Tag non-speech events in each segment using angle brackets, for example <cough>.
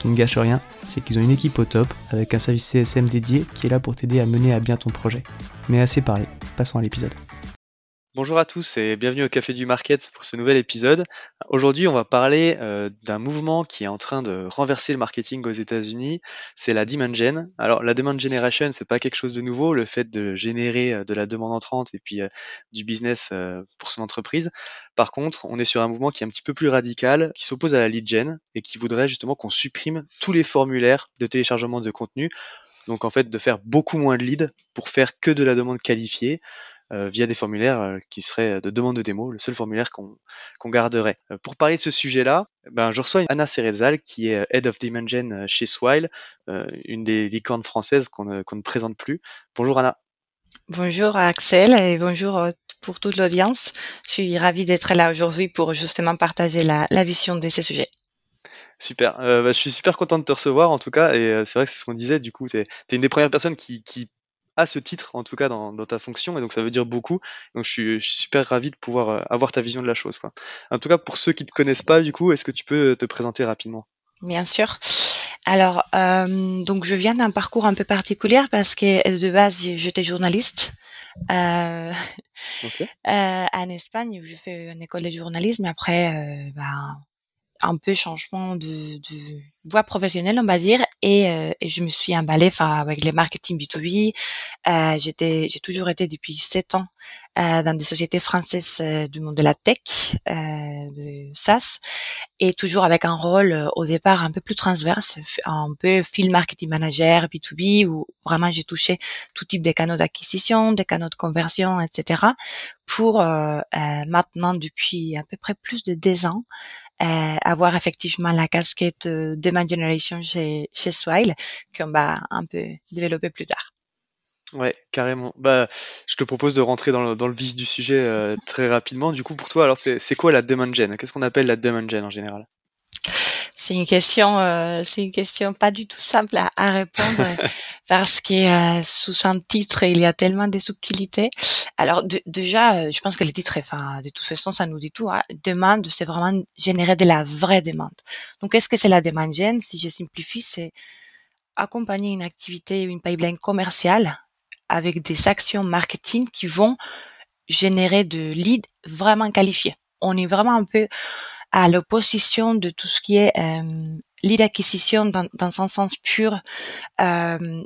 Qui ne gâche rien, c'est qu'ils ont une équipe au top avec un service CSM dédié qui est là pour t'aider à mener à bien ton projet. Mais assez parlé, passons à l'épisode. Bonjour à tous et bienvenue au Café du Market pour ce nouvel épisode. Aujourd'hui, on va parler euh, d'un mouvement qui est en train de renverser le marketing aux États-Unis. C'est la demand gen. Alors, la demand generation, c'est pas quelque chose de nouveau, le fait de générer euh, de la demande entrante et puis euh, du business pour son entreprise. Par contre, on est sur un mouvement qui est un petit peu plus radical, qui s'oppose à la lead gen et qui voudrait justement qu'on supprime tous les formulaires de téléchargement de contenu. Donc, en fait, de faire beaucoup moins de leads pour faire que de la demande qualifiée. Euh, via des formulaires euh, qui seraient de demande de démo, le seul formulaire qu'on garderait. Euh, pour parler de ce sujet-là, ben, je reçois Anna Cerezal, qui est Head of Dimension chez Swile, une des licornes françaises qu'on ne présente plus. Bonjour Anna. Bonjour Axel et bonjour pour toute l'audience. Je suis ravie d'être là aujourd'hui pour justement partager la, vision de ces sujets. Super. bah, je suis super content de te recevoir en tout cas. Et c'est vrai que c'est ce qu'on disait. Du coup, tu es, une des premières personnes qui, qui à ce titre, en tout cas dans, ta fonction, et donc ça veut dire beaucoup. Donc je suis, super ravi de pouvoir euh, avoir ta vision de la chose. Quoi. En tout cas, pour ceux qui ne te connaissent pas, du coup, est-ce que tu peux te présenter rapidement? Bien sûr. Alors, euh, donc je viens d'un parcours un peu particulier parce que de base j'étais journaliste. Euh, <laughs> en Espagne où j'ai fait une école de journalisme. Après, ben, un peu changement de, de voie professionnelle, on va dire, et, euh, je me suis emballée, enfin, avec les marketing B2B. Euh, j'étais, j'ai toujours été depuis sept ans euh, dans des sociétés françaises euh, du monde de la tech, euh, de SaaS, et toujours avec un rôle euh, au départ un peu plus transverse, un peu field marketing manager B2B, où vraiment j'ai touché tout type de canaux d'acquisition, des canaux de conversion, etc. Pour maintenant, depuis à peu près plus de 10 ans, avoir effectivement la casquette euh, Demand Generation chez, chez Swile qu'on va un peu développer plus tard. Ouais, carrément. Bah, je te propose de rentrer dans le, dans le vif du sujet euh, très rapidement. Du coup, pour toi, alors c'est quoi la demand gen? Qu'est-ce qu'on appelle la demand gen en général? C'est une question, euh, c'est une question pas du tout simple à, à répondre <laughs> parce que euh, sous un titre il y a tellement de subtilités. Alors déjà, euh, je pense que le titre, enfin, de toute façon, ça nous dit tout. Hein. Demande, c'est vraiment générer de la vraie demande. Donc, qu'est-ce que c'est la demande gen Si je simplifie, c'est accompagner une activité, une pipeline commerciale avec des actions marketing qui vont générer de leads vraiment qualifiés. On est vraiment un peu à l'opposition de tout ce qui est euh, lead acquisition dans, dans sens pur. Euh,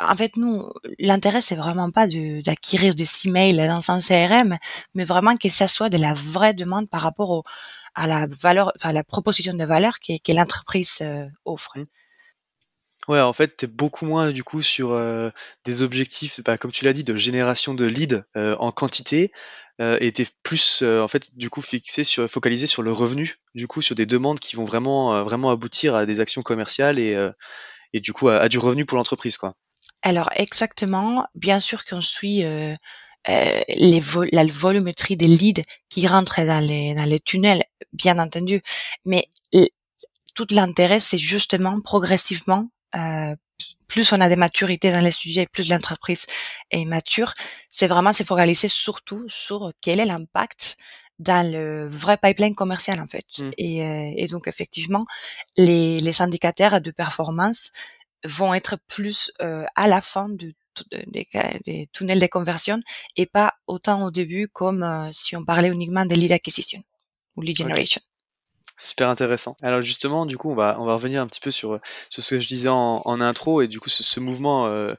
en fait, nous, l'intérêt, c'est vraiment pas d'acquérir des emails dans un CRM, mais vraiment que ça soit de la vraie demande par rapport au, à la valeur, enfin, la proposition de valeur que, l'entreprise euh, offre. Ouais, en fait, tu es beaucoup moins du coup sur euh, des objectifs, bah, comme tu l'as dit, de génération de leads euh, en quantité, euh, et tu plus en fait du coup fixé sur, focalisé sur le revenu, du coup sur des demandes qui vont vraiment vraiment aboutir à des actions commerciales et, et du coup à, du revenu pour l'entreprise, quoi. Alors exactement, bien sûr qu'on suit les la volumétrie des leads qui rentrent dans les dans les tunnels, bien entendu, mais tout l'intérêt c'est justement progressivement euh, plus on a des maturités dans les sujets, plus l'entreprise est mature. C'est vraiment se focaliser surtout sur quel est l'impact dans le vrai pipeline commercial en fait. Mmh. Et, euh, et, donc effectivement, les, les indicateurs de performance vont être plus euh, à la fin de, des, des, tunnels de conversion et pas autant au début comme euh, si on parlait uniquement de lead acquisition ou lead generation. Super intéressant. Alors justement, du coup, on va on va revenir un petit peu sur, sur ce que je disais en, en intro et du coup ce, ce mouvement euh,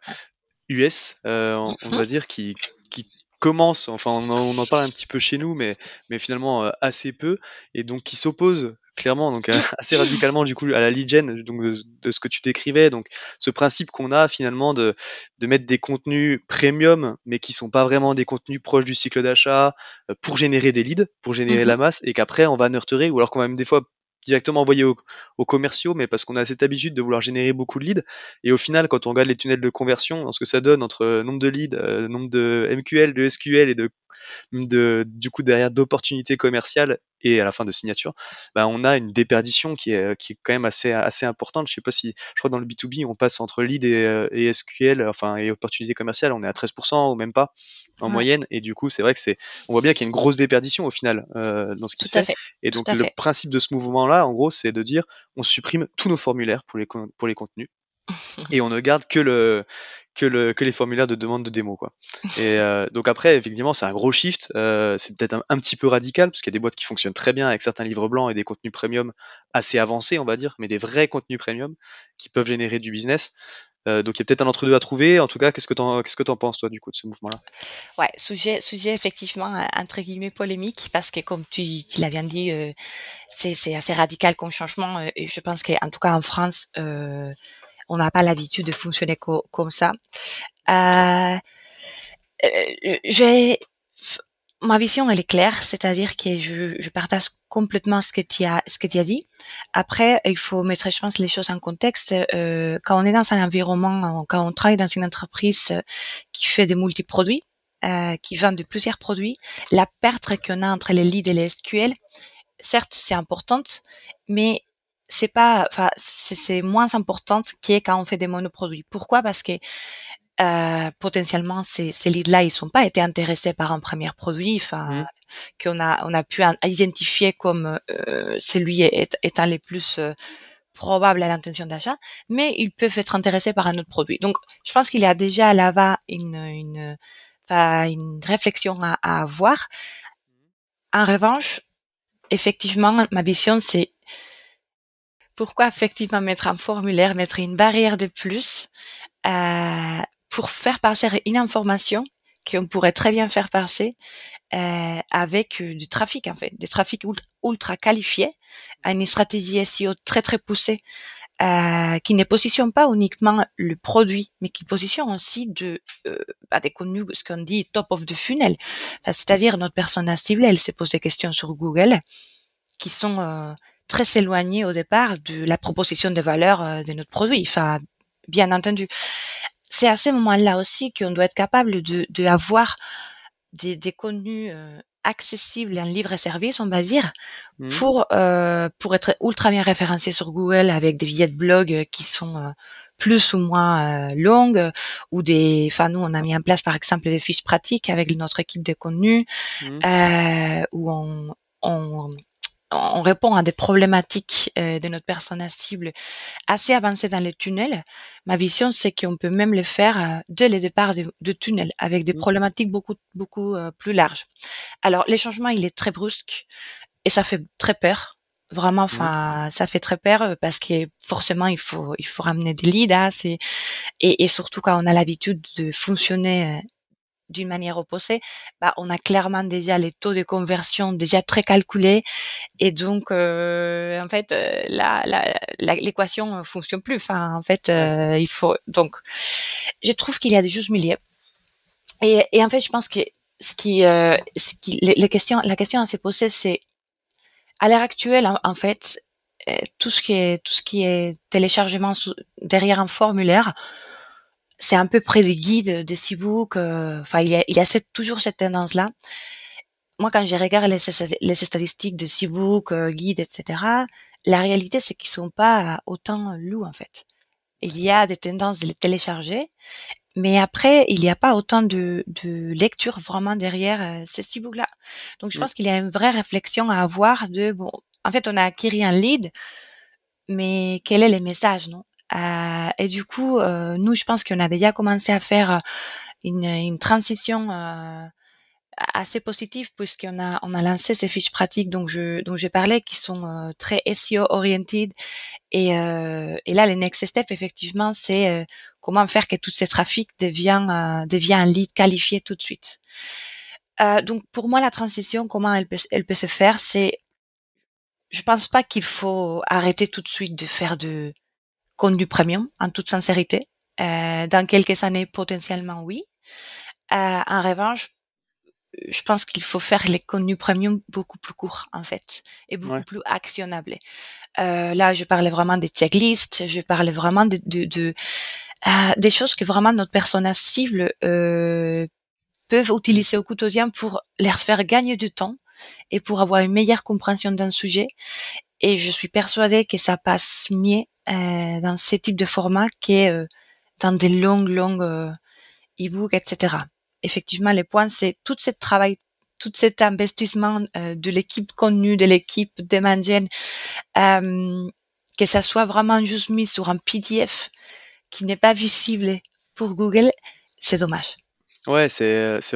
US, euh, on, on, va dire, qui, qui commence, enfin on en, on en, parle un petit peu chez nous, mais, mais finalement euh, assez peu, et donc qui s'oppose clairement, donc <laughs> assez radicalement du coup à la lead gen, donc de, de ce que tu décrivais, donc ce principe qu'on a finalement de, de mettre des contenus premium, mais qui sont pas vraiment des contenus proches du cycle d'achat, euh, pour générer des leads, pour générer mmh la masse, et qu'après on va nurturer, ou alors qu'on va même des fois directement envoyer aux, aux commerciaux, mais parce qu'on a cette habitude de vouloir générer beaucoup de leads. Et au final, quand on regarde les tunnels de conversion, dans ce que ça donne entre euh, nombre de leads, euh, nombre de MQL, de SQL et de de, du coup derrière d'opportunités commerciales et à la fin de signature, bah, on a une déperdition qui est, qui est quand même assez, assez importante. Je sais pas si, je crois que dans le B2B, on passe entre lead et, et SQL, enfin, et opportunités commerciales, on est à 13% ou même pas en ouais. moyenne. Et du coup, c'est vrai que c'est, on voit bien qu'il y a une grosse déperdition au final euh, dans ce qui Tout se fait. fait. Et donc, le fait. principe de ce mouvement-là, en gros, c'est de dire, on supprime tous nos formulaires pour les, pour les contenus <laughs> et on ne garde que le que, le, que les formulaires de demande de démo quoi. Et euh, donc après effectivement c'est un gros shift, euh, c'est peut-être un, petit peu radical parce qu'il y a des boîtes qui fonctionnent très bien avec certains livres blancs et des contenus premium assez avancés on va dire, mais des vrais contenus premium qui peuvent générer du business. Euh, donc il y a peut-être un entre-deux à trouver. En tout cas, qu'est-ce que t'en qu'est-ce que t'en penses toi du coup de ce mouvement-là? Ouais, sujet sujet effectivement entre guillemets polémique parce que comme tu, l'as bien dit, c'est c'est assez radical comme changement et je pense qu'en tout cas en France on n'a pas l'habitude de fonctionner co comme ça. Euh, j'ai ma vision elle est claire, c'est-à-dire que je, je, partage complètement ce que tu as ce que tu as dit. Après, il faut mettre, je pense, les choses en contexte. Euh, quand on est dans un environnement, quand on travaille dans une entreprise qui fait des multiproduits, euh, qui vend de plusieurs produits, la perte qu'on a entre les leads et les SQL, certes, c'est importante, mais c'est pas, enfin, c'est moins importante est quand on fait des monoproduits. Pourquoi? Parce que euh, potentiellement ces, ces leads-là, ils sont pas été intéressés par un premier produit, enfin, mmh. qu'on a on a pu identifier comme euh, celui étant les plus euh, probables à l'intention d'achat, mais ils peuvent être intéressés par un autre produit. Donc, je pense qu'il y a déjà là-bas une une, enfin, une réflexion à, à avoir. En revanche, effectivement, ma vision c'est pourquoi effectivement mettre un formulaire, mettre une barrière de plus euh, pour faire passer une information qu'on pourrait très bien faire passer euh, avec euh, du trafic en fait, des trafics ultra, qualifiés, à une stratégie SEO très très poussée qui ne positionne pas uniquement le produit, mais qui positionne aussi de, bah, des contenus, ce qu'on dit top of the funnel. C'est-à-dire notre personne cible, elle se pose des questions sur Google qui sont très éloigné au départ de la proposition de valeur euh, de notre produit. Enfin, bien entendu. C'est à ce moment-là aussi qu'on doit être capable de, de avoir des, des contenus euh, accessibles en livre et service, on va dire, mmh. pour euh, pour être ultra bien référencé sur Google avec des billets de blog qui sont euh, plus ou moins euh, longues ou des enfin nous on a mis en place par exemple des fiches pratiques avec notre équipe de contenu mmh. où on, on on répond à des problématiques euh, de notre persona cible assez avancées dans les tunnels. Ma vision, c'est qu'on peut même le faire euh, dès le départ de, de tunnels avec des problématiques beaucoup beaucoup euh, plus larges. Alors, les changements, il est très brusque et ça fait très peur. Vraiment, enfin, ça fait très peur parce que forcément, il faut il faut ramener des leads, hein, et, et surtout quand on a l'habitude de fonctionner d'une manière opposée, bah, on a clairement déjà les taux de conversion déjà très calculés et donc euh, en fait euh, la, l'équation fonctionne plus. Enfin en fait euh, il faut donc je trouve qu'il y a des choses milieux et, et en fait je pense que ce qui, euh, ce qui les, les, questions la question à se poser c'est à l'heure actuelle en, en fait euh, tout ce qui est tout ce qui est téléchargement sous, derrière un formulaire c'est un peu près des guides des e-books. Euh, enfin, il y a, il y a cette, toujours cette tendance-là. Moi, quand je regarde les, les statistiques de e-books, euh, guides, etc., la réalité, c'est qu'ils sont pas autant lus, en fait. il y a des tendances de les télécharger, mais après, il n'y a pas autant de, de lecture vraiment derrière euh, ces six là Donc, je mmh. pense qu'il y a une vraie réflexion à avoir de, bon, en fait, on a acquis un lead, mais quel est le message, non? Et du coup, euh, nous, je pense qu'on a déjà commencé à faire une, une transition assez positif puisqu'on a on a lancé ces fiches pratiques dont je dont j'ai parlé qui sont euh, très SEO oriented et euh, et là les next steps effectivement c'est euh, comment faire que tout ces trafics devient devient un lead qualifié tout de suite. donc pour moi la transition comment elle peut elle peut se faire c'est je pense pas qu'il faut arrêter tout de suite de faire de contenu premium en toute sincérité. dans quelques années potentiellement oui. en revanche je pense qu'il faut faire les contenus premium beaucoup plus courts en fait et beaucoup plus actionnables. Euh, là, je parlais vraiment des checklists, je parlais vraiment de, de, de euh, des choses que vraiment notre persona cible euh, peuvent utiliser au quotidien pour leur faire gagner du temps et pour avoir une meilleure compréhension d'un sujet. Et je suis persuadée que ça passe mieux euh, dans ce type de format que euh, dans des longues, longues euh, e-books, etc effectivement, les points, c'est tout ce travail, tout cet investissement de l'équipe connue, de l'équipe de euh, que ça soit vraiment juste mis sur un PDF qui n'est pas visible pour Google, c'est dommage. Ouais, c'est c'est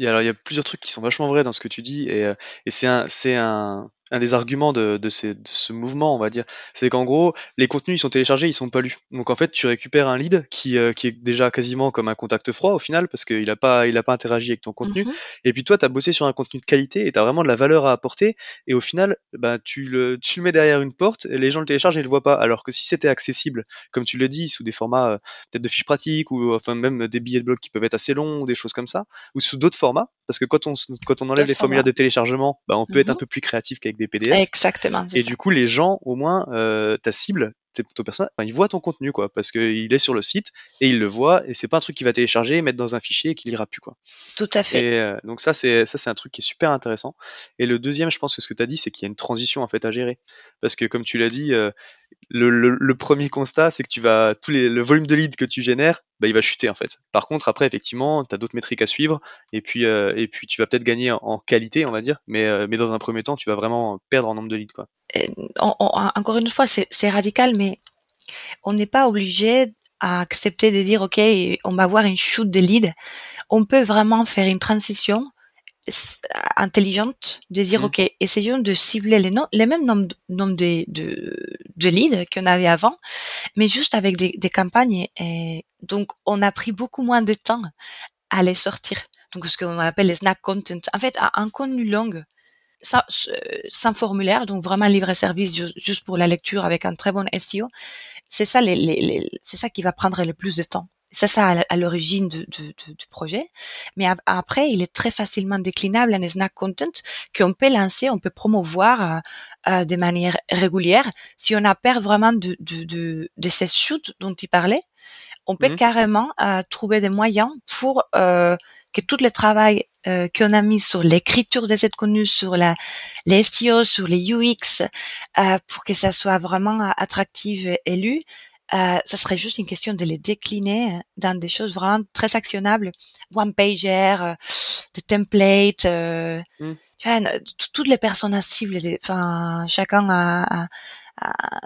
alors il y a plusieurs trucs qui sont vachement vrais dans ce que tu dis et, et c'est un c'est un un des arguments de, de, ces, de, ce mouvement, on va dire, c'est qu'en gros, les contenus ils sont téléchargés, ils sont pas lus. Donc en fait, tu récupères un lead qui, euh, qui est déjà quasiment comme un contact froid au final, parce qu'il a pas, il a pas interagi avec ton contenu. Mhm. Et puis toi, tu as bossé sur un contenu de qualité et tu as vraiment de la valeur à apporter. Et au final, bah, tu, le, tu le mets derrière une porte, et les gens le téléchargent et ils le voient pas. Alors que si c'était accessible, comme tu le dis, sous des formats euh, peut-être de fiches pratiques ou enfin même des billets de blog qui peuvent être assez longs ou des choses comme ça, ou sous d'autres formats, parce que quand on, quand on enlève les formulaires de téléchargement, bah, on peut être un mhm. peu plus créatif qu'avec des PDF. Exactement. Et du coup, les gens, au moins, euh, ta cible, ton personnage, enfin, ils voient ton contenu, quoi, parce qu'il est sur le site et il le voit et c'est pas un truc qu'il va télécharger, mettre dans un fichier et qu'il lira plus, quoi. Tout à fait. Et, euh, donc ça, c'est ça, c'est un truc qui est super intéressant. Et le deuxième, je pense que ce que tu as dit, c'est qu'il y a une transition en fait à gérer, parce que comme tu l'as dit, euh, le, le, premier constat, c'est que tu vas tous les, le volume de leads que tu génères, bah, il va chuter en fait. Par contre, après, effectivement, tu as d'autres métriques à suivre et puis euh, et puis tu vas peut-être gagner en, qualité, on va dire, mais mais dans un premier temps, tu vas vraiment perdre en nombre de leads, quoi. Encore une fois, c'est radical, mais on n'est pas obligé à accepter de dire ok on va avoir une shoot de lead. On peut vraiment faire une transition intelligente de dire mmh. ok essayons de cibler les, les mêmes nombres, de, de, leads qu'on avait avant mais juste avec des, campagnes et donc on a pris beaucoup moins de temps à les sortir. Donc ce qu'on appelle les snack content en fait un contenu long sans, sans, formulaire, donc vraiment livre service juste pour la lecture avec un très bon SEO c'est ça les, les, c'est ça qui va prendre le plus de temps. C'est ça à l'origine du, du, du, projet. Mais après, il est très facilement déclinable en snack content qu'on peut lancer, on peut promouvoir euh, euh, de manière régulière. Si on a peur vraiment de, de, de, de ces shoots dont tu parlais, on peut mmh carrément euh, trouver des moyens pour euh, que tout le travail euh, qu'on a mis sur l'écriture des aides connues, sur la, les SEO, sur les UX, euh, pour que ça soit vraiment attractif et lu, euh, ça serait juste une question de les décliner dans des choses vraiment très actionnables, one pager, euh, des templates, euh, mmh. tu vois, toutes les personnes cibles, enfin chacun a, a, a,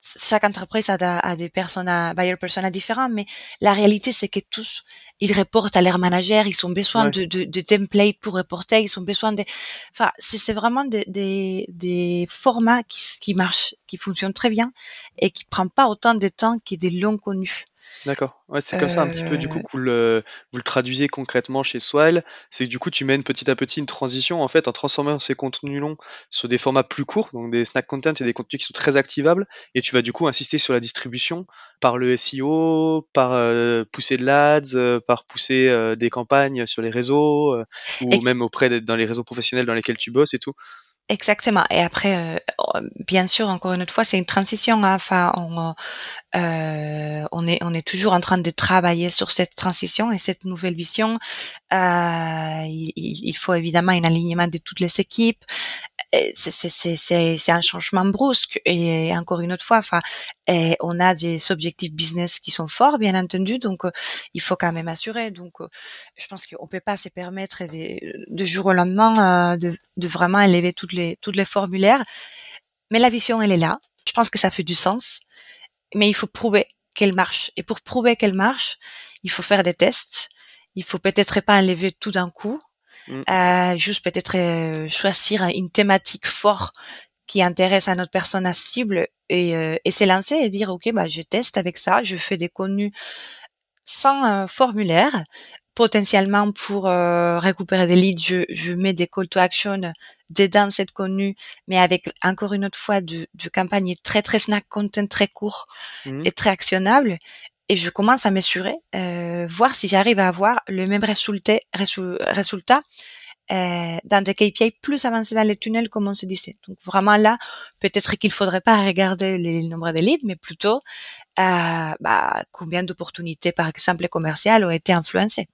chaque entreprise a, des personnes, buyer personas différents, mais la réalité c'est que tous ils reportent à leur manager, ils ont besoin de, de, de templates pour reporter, ils ont besoin de, enfin c'est vraiment des, des, des formats qui, qui marchent, qui fonctionnent très bien et qui prennent pas autant de temps que des longs connus. D'accord. Ouais, c'est comme ça un petit peu du coup que vous le, vous le traduisez concrètement chez Swile. C'est que du coup tu mènes petit à petit une transition en fait en transformant ces contenus longs sur des formats plus courts, donc des snack content et des contenus qui sont très activables. Et tu vas du coup insister sur la distribution par le SEO, par euh, pousser de l'ads, euh, par pousser euh, des campagnes sur les réseaux ou même auprès dans les réseaux professionnels dans lesquels tu bosses et tout. Exactement. Et après, euh, bien sûr, encore une fois, c'est une transition. Hein. Enfin, on, euh, on est on est toujours en train de travailler sur cette transition et cette nouvelle vision. Euh, il, il, faut évidemment un alignement de toutes les équipes. c'est un changement brusque et encore une autre fois, enfin, on a des objectifs business qui sont forts, bien entendu, donc il faut quand même assurer. Donc, je pense qu'on peut pas se permettre de, de jour au lendemain de, de vraiment élever toutes les toutes les formulaires, mais la vision elle est là. Je pense que ça fait du sens, mais il faut prouver qu'elle marche. Et pour prouver qu'elle marche, il faut faire des tests. Il faut peut-être pas enlever tout d'un coup, mm. euh, juste peut-être euh, choisir une thématique forte qui intéresse à notre personne à cible et, euh, et s'élancer et dire ok bah je teste avec ça, je fais des contenus sans formulaire, potentiellement pour récupérer des leads, je, je, mets des call to action dedans cette contenu, mais avec encore une autre fois de, de campagne très très snack content très court mm. et très actionnable et je commence à mesurer, euh, voir si j'arrive à avoir le même résultat, résultat euh, dans des KPI plus avancés dans les tunnels, comme on se disait. Donc vraiment là, peut-être qu'il faudrait pas regarder le nombre de leads, mais plutôt euh, bah, combien d'opportunités, par exemple, commerciales ont été influencées.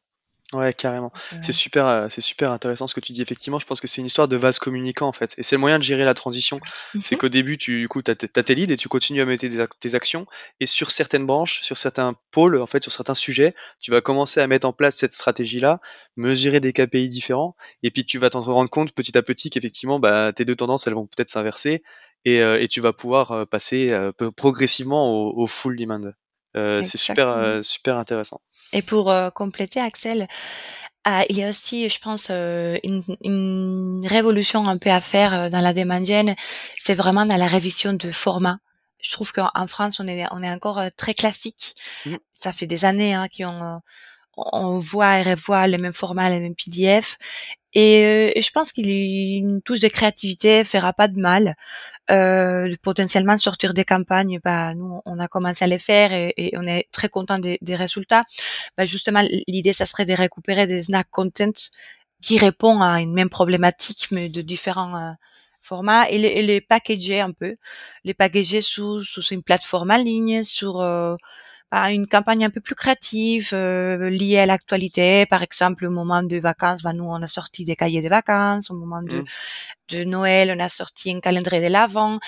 Ouais, carrément. C'est super, euh, c'est super intéressant ce que tu dis. Effectivement, je pense que c'est une histoire de vase communicant en fait, et c'est le moyen de gérer la transition. C'est mmh qu'au début, tu du coup, as, tes leads et tu continues à mettre tes, actions, et sur certaines branches, sur certains pôles, en fait, sur certains sujets, tu vas commencer à mettre en place cette stratégie-là, mesurer des KPI différents, et puis tu vas t'en rendre compte petit à petit qu'effectivement, bah, tes deux tendances, elles vont peut-être s'inverser, et, euh, et tu vas pouvoir euh, passer progressivement au, au full demand. Euh, c'est super, euh, super intéressant. Et pour euh, compléter, Axel, il y a aussi, je pense, une, une, révolution un peu à faire dans la demand gen. C'est vraiment dans la révision de format. Je trouve qu'en France, on est, on est encore très classique. Mmh. Ça fait des années hein, qu'on on voit et revoit les mêmes formats, les mêmes PDF. Et, et je pense qu'il touche de créativité fera pas de mal. Euh, potentiellement sortir des campagnes, bah, nous on a commencé à les faire et, on est très content des, résultats. Bah, justement, l'idée ça serait de récupérer des snack content qui répondent à une même problématique mais de différents euh, formats. Et les, et les, packager un peu, les packager sous sous une plateforme en ligne, sur euh, bah, une campagne un peu plus créative euh, liée à l'actualité. Par exemple, au moment de vacances, bah, nous on a sorti des cahiers de vacances. Au moment de, mmh. de Noël, on a sorti un calendrier de l'avant.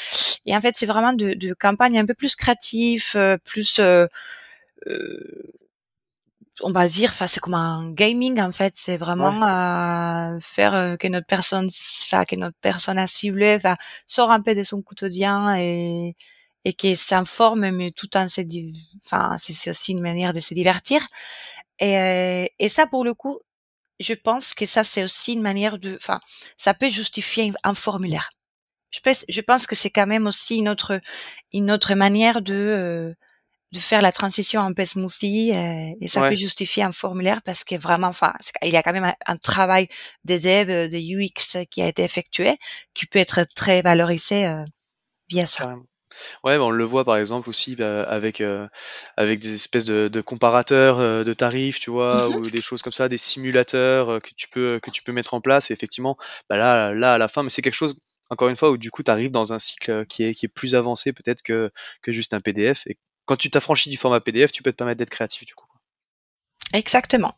Et en fait, c'est vraiment de, de campagnes un peu plus créatives, euh, plus euh, on va dire, enfin c'est comme un gaming en fait, c'est vraiment euh, faire que notre personne, que notre personne à cibler, sort un peu de son quotidien et et qui s'informe, mais tout en se, enfin, c'est aussi une manière de se divertir. Et, euh, et ça, pour le coup, je pense que ça, c'est aussi une manière de, enfin, ça peut justifier un formulaire. Je pense, je pense que c'est quand même aussi une autre, une autre manière de, euh, de faire la transition en peu smoothie et ça peut justifier un formulaire parce que vraiment, enfin, il y a quand même un, travail de dev, de UX qui a été effectué, qui peut être très valorisé euh, via ça. Ouais, bah, on le voit par exemple aussi bah, avec, euh, avec des espèces de, de comparateurs euh, de tarifs, tu vois, mmh ou des choses comme ça, des simulateurs euh, que tu peux que tu peux mettre en place. Et effectivement, bah là, là à la fin, mais c'est quelque chose encore une fois où du coup tu arrives dans un cycle qui est qui est plus avancé peut-être que que juste un PDF. Et quand tu t'affranchis du format PDF, tu peux te permettre d'être créatif du coup. Exactement.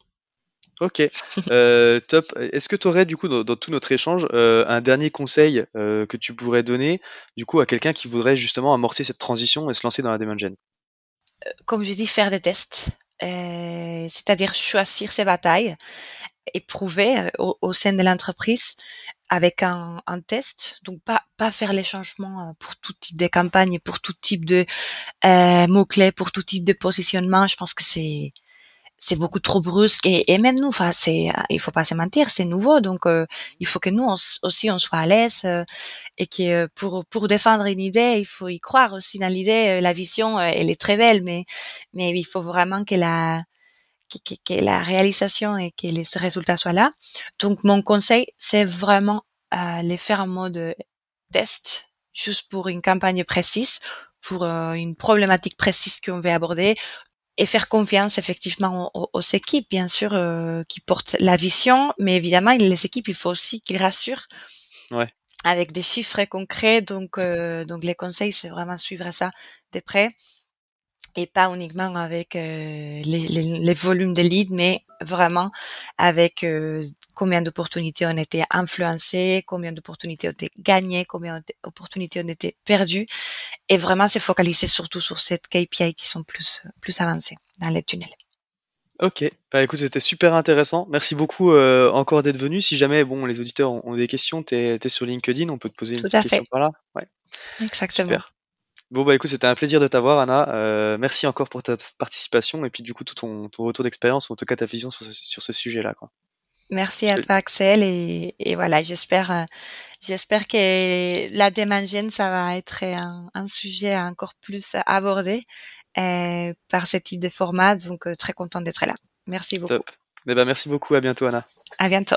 Ok, euh, top. Est-ce que tu aurais du coup dans, tout notre échange euh, un dernier conseil euh, que tu pourrais donner du coup à quelqu'un qui voudrait justement amorcer cette transition et se lancer dans la demand gen? Comme je dis, faire des tests, c'est-à-dire choisir ses batailles et prouver au, sein de l'entreprise avec un, un, test, donc pas pas faire les changements pour tout type de campagne, pour tout type de mots clés, pour tout type de positionnement. Je pense que c'est c'est beaucoup trop brusque et, et même nous enfin c'est il faut pas se mentir c'est nouveau donc euh, il faut que nous aussi on soit à l'aise euh, et que euh, pour pour défendre une idée il faut y croire aussi dans l'idée la vision elle est très belle mais mais il faut vraiment que la que, que, la réalisation et que les résultats soient là. Donc mon conseil c'est vraiment les faire en mode test juste pour une campagne précise pour une problématique précise qu'on veut aborder et faire confiance effectivement aux, équipes, bien sûr, euh, qui portent la vision, mais évidemment, les équipes, il faut aussi qu'ils rassurent. Ouais. Avec des chiffres concrets, donc euh, donc les conseils, c'est vraiment suivre ça de près et pas uniquement avec les, les, les, volumes de leads, mais vraiment avec combien d'opportunités ont été influencées, combien d'opportunités ont été gagnées, combien d'opportunités ont été perdues, et vraiment se focaliser surtout sur cette KPI qui sont plus plus avancées dans les tunnels. Ok, bah écoute, c'était super intéressant. Merci beaucoup euh, encore d'être venu. Si jamais bon, les auditeurs ont, des questions, tu es, sur LinkedIn, on peut te poser une petite question par là. Ouais. Exactement. Super. Bon bah écoute, c'était un plaisir de t'avoir, Anna. Euh, merci encore pour ta participation et puis du coup tout ton, retour d'expérience ou en tout cas ta vision sur ce, sujet-là. Quoi. Merci à toi, Axel, et, voilà, j'espère, euh, j'espère que la démangène, ça va être un, un sujet encore plus abordé euh, par ce type de format. Donc, euh, très content d'être là. Merci beaucoup. Top. Eh ben, merci beaucoup. À bientôt, Anna. À bientôt.